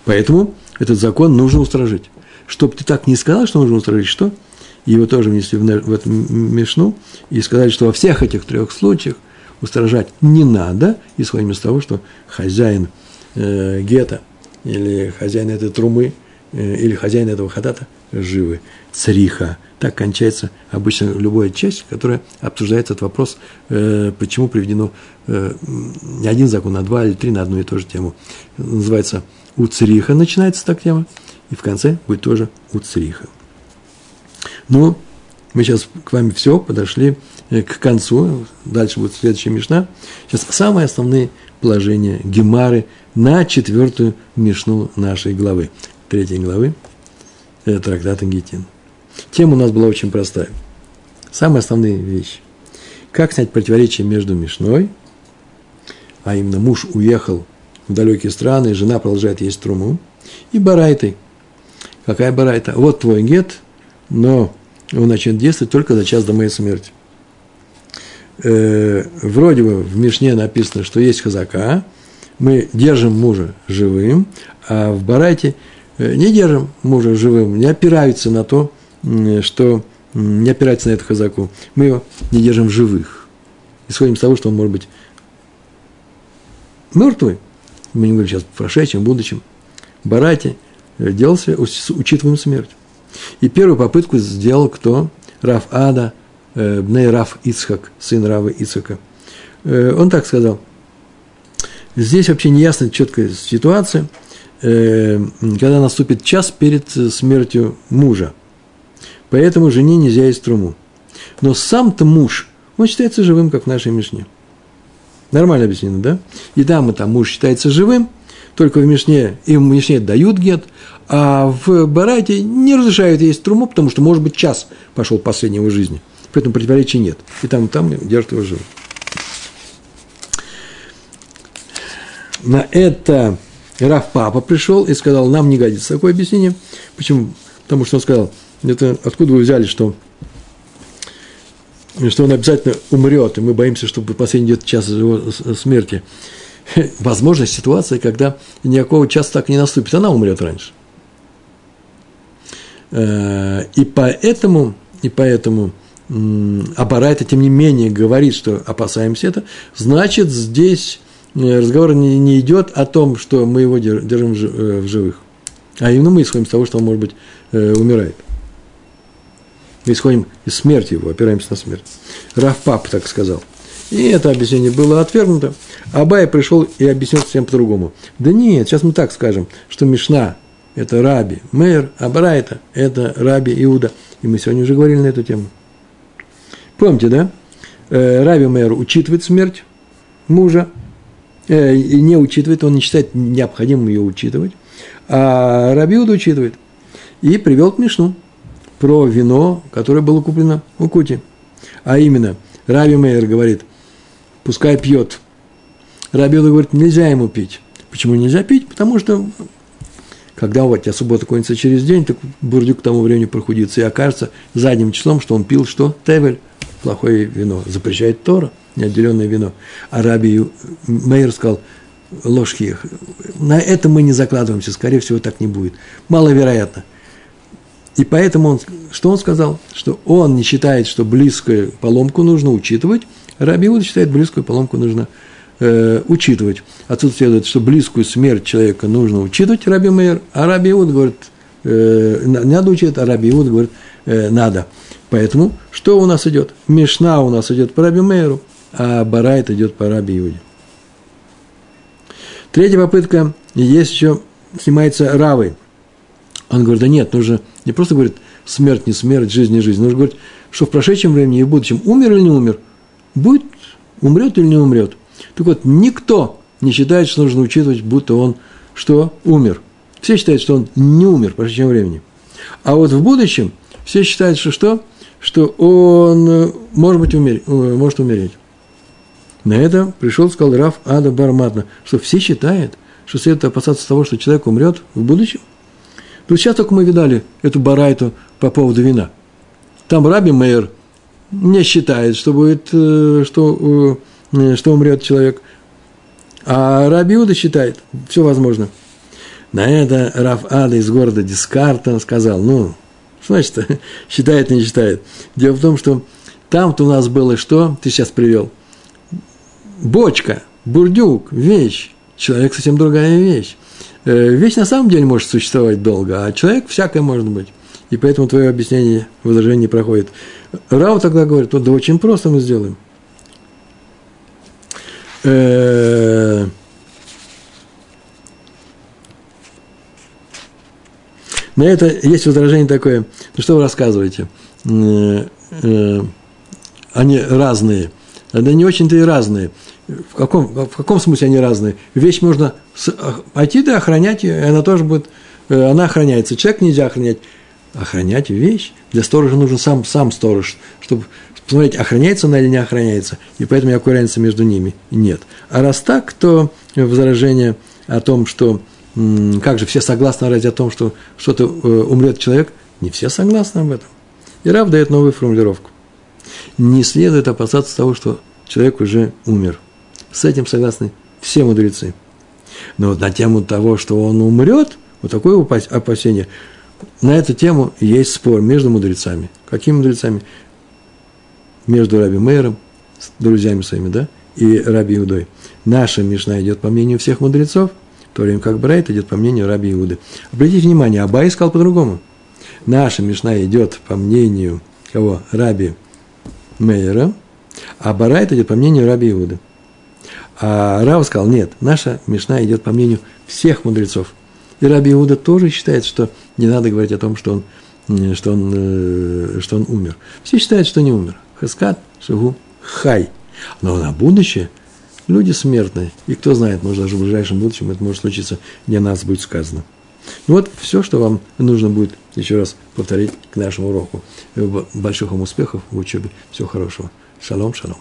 Поэтому этот закон нужно устражить. Чтобы ты так не сказал, что нужно устражить, что? Его тоже внесли в, эту мешну и сказали, что во всех этих трех случаях – устражать не надо, исходим из того, что хозяин э, гетто или хозяин этой трумы э, или хозяин этого хатата живы. Цриха. Так кончается обычно любая часть, которая обсуждает этот вопрос, э, почему приведено не один закон, а два или три на одну и ту же тему. Называется у цриха начинается так тема, и в конце будет тоже у цриха. Ну, мы сейчас к вами все подошли к концу. Дальше будет следующая мешна. Сейчас самые основные положения Гемары на четвертую мишну нашей главы, третьей главы трактата Гетин. Тема у нас была очень простая. Самые основные вещи. Как снять противоречие между Мишной, а именно муж уехал в далекие страны, жена продолжает есть труму, и барайтой. Какая барайта? Вот твой гет, но он начнет действовать только за час до моей смерти. Э, вроде бы в Мишне написано, что есть хазака, мы держим мужа живым, а в Барайте э, не держим мужа живым, не опираются на то, что не опирается на эту хазаку. Мы его не держим в живых. Исходим из того, что он может быть мертвый. Мы не говорим сейчас в прошедшем, в будущем. Барате э, делался, учитываем смерть. И первую попытку сделал кто? Раф Ада, э, Бней Раф Ицхак, сын Рава Ицхака. Он так сказал – Здесь вообще не ясна четкая ситуация, э, когда наступит час перед смертью мужа. Поэтому жене нельзя есть труму. Но сам-то муж, он считается живым, как в нашей Мишне. Нормально объяснено, да? И там, и там муж считается живым, только в Мишне, им в Мишне дают гет, а в Барате не разрешают есть труму, потому что, может быть, час пошел последнего жизни. Поэтому противоречия нет. И там, и там держат его живым. на это Раф Папа пришел и сказал, нам не годится такое объяснение. Почему? Потому что он сказал, это откуда вы взяли, что, что он обязательно умрет, и мы боимся, что последний идет час его смерти. Возможно, ситуация, когда никакого часа так не наступит, она умрет раньше. Э, и поэтому, и поэтому Абарайта, тем не менее, говорит, что опасаемся это, значит, здесь Э, разговор не, идет о том, что мы его держим э, в живых. А именно мы исходим из того, что он, может быть, э, умирает. Мы исходим из смерти его, опираемся на смерть. Рафпап так сказал. И это объяснение было отвергнуто. Абай пришел и объяснил всем по-другому. Да нет, сейчас мы так скажем, что Мишна – это Раби Мейер, а Барайта – это Раби Иуда. И мы сегодня уже говорили на эту тему. Помните, да? Раби Мейер учитывает смерть мужа, Э, и не учитывает, он не считает необходимым ее учитывать, а Рабиуд учитывает. И привел к Мишну про вино, которое было куплено у Кути. А именно, Раби Мейер говорит, пускай пьет. Рабиуда говорит, нельзя ему пить. Почему нельзя пить? Потому что когда у тебя суббота кончится через день, так бурдюк к тому времени прохудится, и окажется задним числом, что он пил что? Тевель, плохое вино. Запрещает Тора – неотделенное вино. А Раби Мейер сказал, ложки, на это мы не закладываемся, скорее всего, так не будет. Маловероятно. И поэтому он, что он сказал? Что он не считает, что близкую поломку нужно учитывать, Раби Иуда считает, близкую поломку нужно э, учитывать. Отсюда следует, что близкую смерть человека нужно учитывать, Раби Мейер, а Раби Иуд говорит, э, надо учить, а Раби Иуд говорит, э, надо. Поэтому что у нас идет? Мишна у нас идет по Раби Мейеру – а Барайт идет по Раби Иуде. Третья попытка, есть еще, снимается Равой. Он говорит, да нет, нужно не просто говорит смерть, не смерть, жизнь, не жизнь. Нужно говорить, что в прошедшем времени и в будущем умер или не умер, будет, умрет или не умрет. Так вот, никто не считает, что нужно учитывать, будто он что умер. Все считают, что он не умер в прошедшем времени. А вот в будущем все считают, что что? Что он э, может, быть умер, э, может умереть. На это пришел, сказал Раф Ада Барматна, что все считают, что следует опасаться того, что человек умрет в будущем. Тут сейчас только мы видали эту барайту по поводу вина. Там Раби Мейер не считает, что будет, э, что, э, что умрет человек. А Раби Уда считает, все возможно. На это Раф Ада из города Дискарта сказал, ну, что значит, считает, не считает. Дело в том, что там-то у нас было что, ты сейчас привел – бочка, бурдюк, вещь. Человек совсем другая вещь. Э, вещь на самом деле может существовать долго, а человек всякое может быть. И поэтому твое объяснение, возражение проходит. Рау тогда говорит, вот да очень просто мы сделаем. Э, на это есть возражение такое, ну что вы рассказываете? Э, они разные. Да не очень-то и разные. В каком, в каком смысле они разные? Вещь можно пойти да охранять, и она тоже будет, э, она охраняется. Человек нельзя охранять. Охранять вещь. Для сторожа нужен сам, сам сторож, чтобы посмотреть, охраняется она или не охраняется. И поэтому никакой разницы между ними нет. А раз так, то возражение о том, что как же все согласны ради о том, что что-то э, умрет человек, не все согласны об этом. И Рав дает новую формулировку. Не следует опасаться того, что человек уже умер. С этим согласны все мудрецы. Но вот на тему того, что он умрет, вот такое опасение, на эту тему есть спор между мудрецами. Какими мудрецами? Между Раби Мейером, с друзьями своими, да, и Раби Иудой. Наша Мишна идет по мнению всех мудрецов, в то время как Брайт идет по мнению Раби Иуды. Обратите внимание, Абай сказал по-другому. Наша Мишна идет по мнению кого? Раби Мейера, а Барайт идет по мнению Раби Иуды. А Рав сказал, нет, наша Мишна идет по мнению всех мудрецов. И Раби Иуда тоже считает, что не надо говорить о том, что он, э, что он, э, что он умер. Все считают, что не умер. Хаскат, Шагу, Хай. Но на будущее люди смертные. И кто знает, может, даже в ближайшем будущем это может случиться, не нас будет сказано. Ну вот все, что вам нужно будет еще раз повторить к нашему уроку. Больших вам успехов в учебе. Всего хорошего. Шалом, шалом.